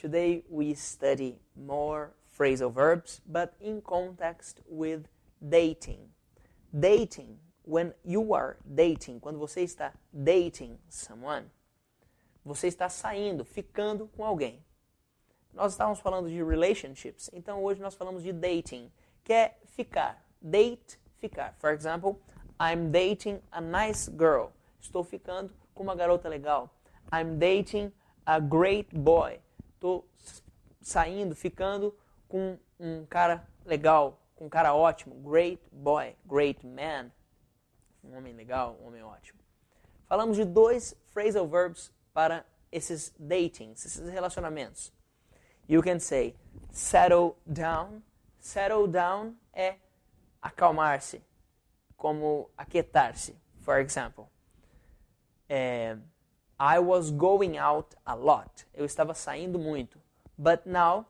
Today we study more phrasal verbs, but in context with dating. Dating, when you are dating, quando você está dating someone, você está saindo, ficando com alguém. Nós estávamos falando de relationships, então hoje nós falamos de dating, que é ficar. Date, ficar. For example, I'm dating a nice girl. Estou ficando com uma garota legal. I'm dating a great boy. Estou saindo, ficando com um cara legal, com um cara ótimo. Great boy, great man. Um homem legal, um homem ótimo. Falamos de dois phrasal verbs para esses datings, esses relacionamentos. You can say settle down. Settle down é acalmar-se, como aquietar-se. For example, é, I was going out a lot. Eu estava saindo muito. But now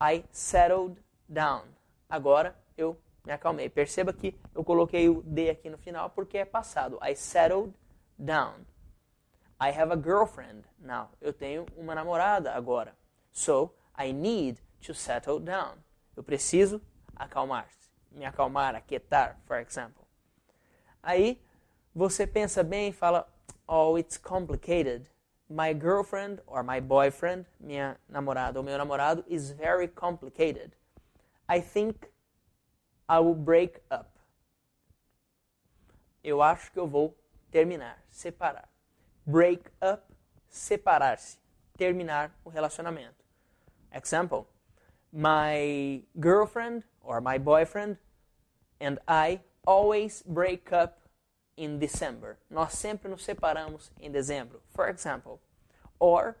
I settled down. Agora eu me acalmei. Perceba que eu coloquei o D aqui no final porque é passado. I settled down. I have a girlfriend now. Eu tenho uma namorada agora. So I need to settle down. Eu preciso acalmar-se, me acalmar, aquietar, for example. Aí você pensa bem e fala, oh, it's complicated. My girlfriend or my boyfriend, minha namorada ou meu namorado, is very complicated. I think I will break up. Eu acho que eu vou terminar, separar. Break up, separar-se, terminar o relacionamento. Example: My girlfriend or my boyfriend and I always break up in December. Nós sempre nos separamos em dezembro. For example, or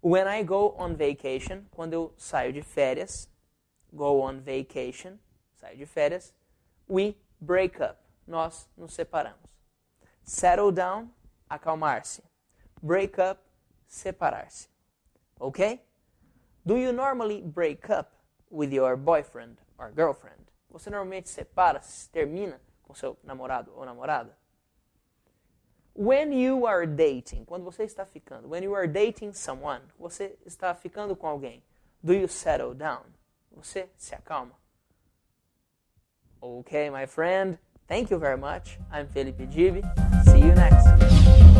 when I go on vacation, quando eu saio de férias, go on vacation, saio de férias, we break up. Nós nos separamos. Settle down, acalmar-se. Break up, separar-se. Ok? Do you normally break up with your boyfriend or girlfriend? Você normalmente separa, termina com seu namorado ou namorada? When you are dating, quando você está ficando, when you are dating someone, você está ficando com alguém, do you settle down? Você se acalma? Okay, my friend. Thank you very much. I'm Felipe Gibi. See you next.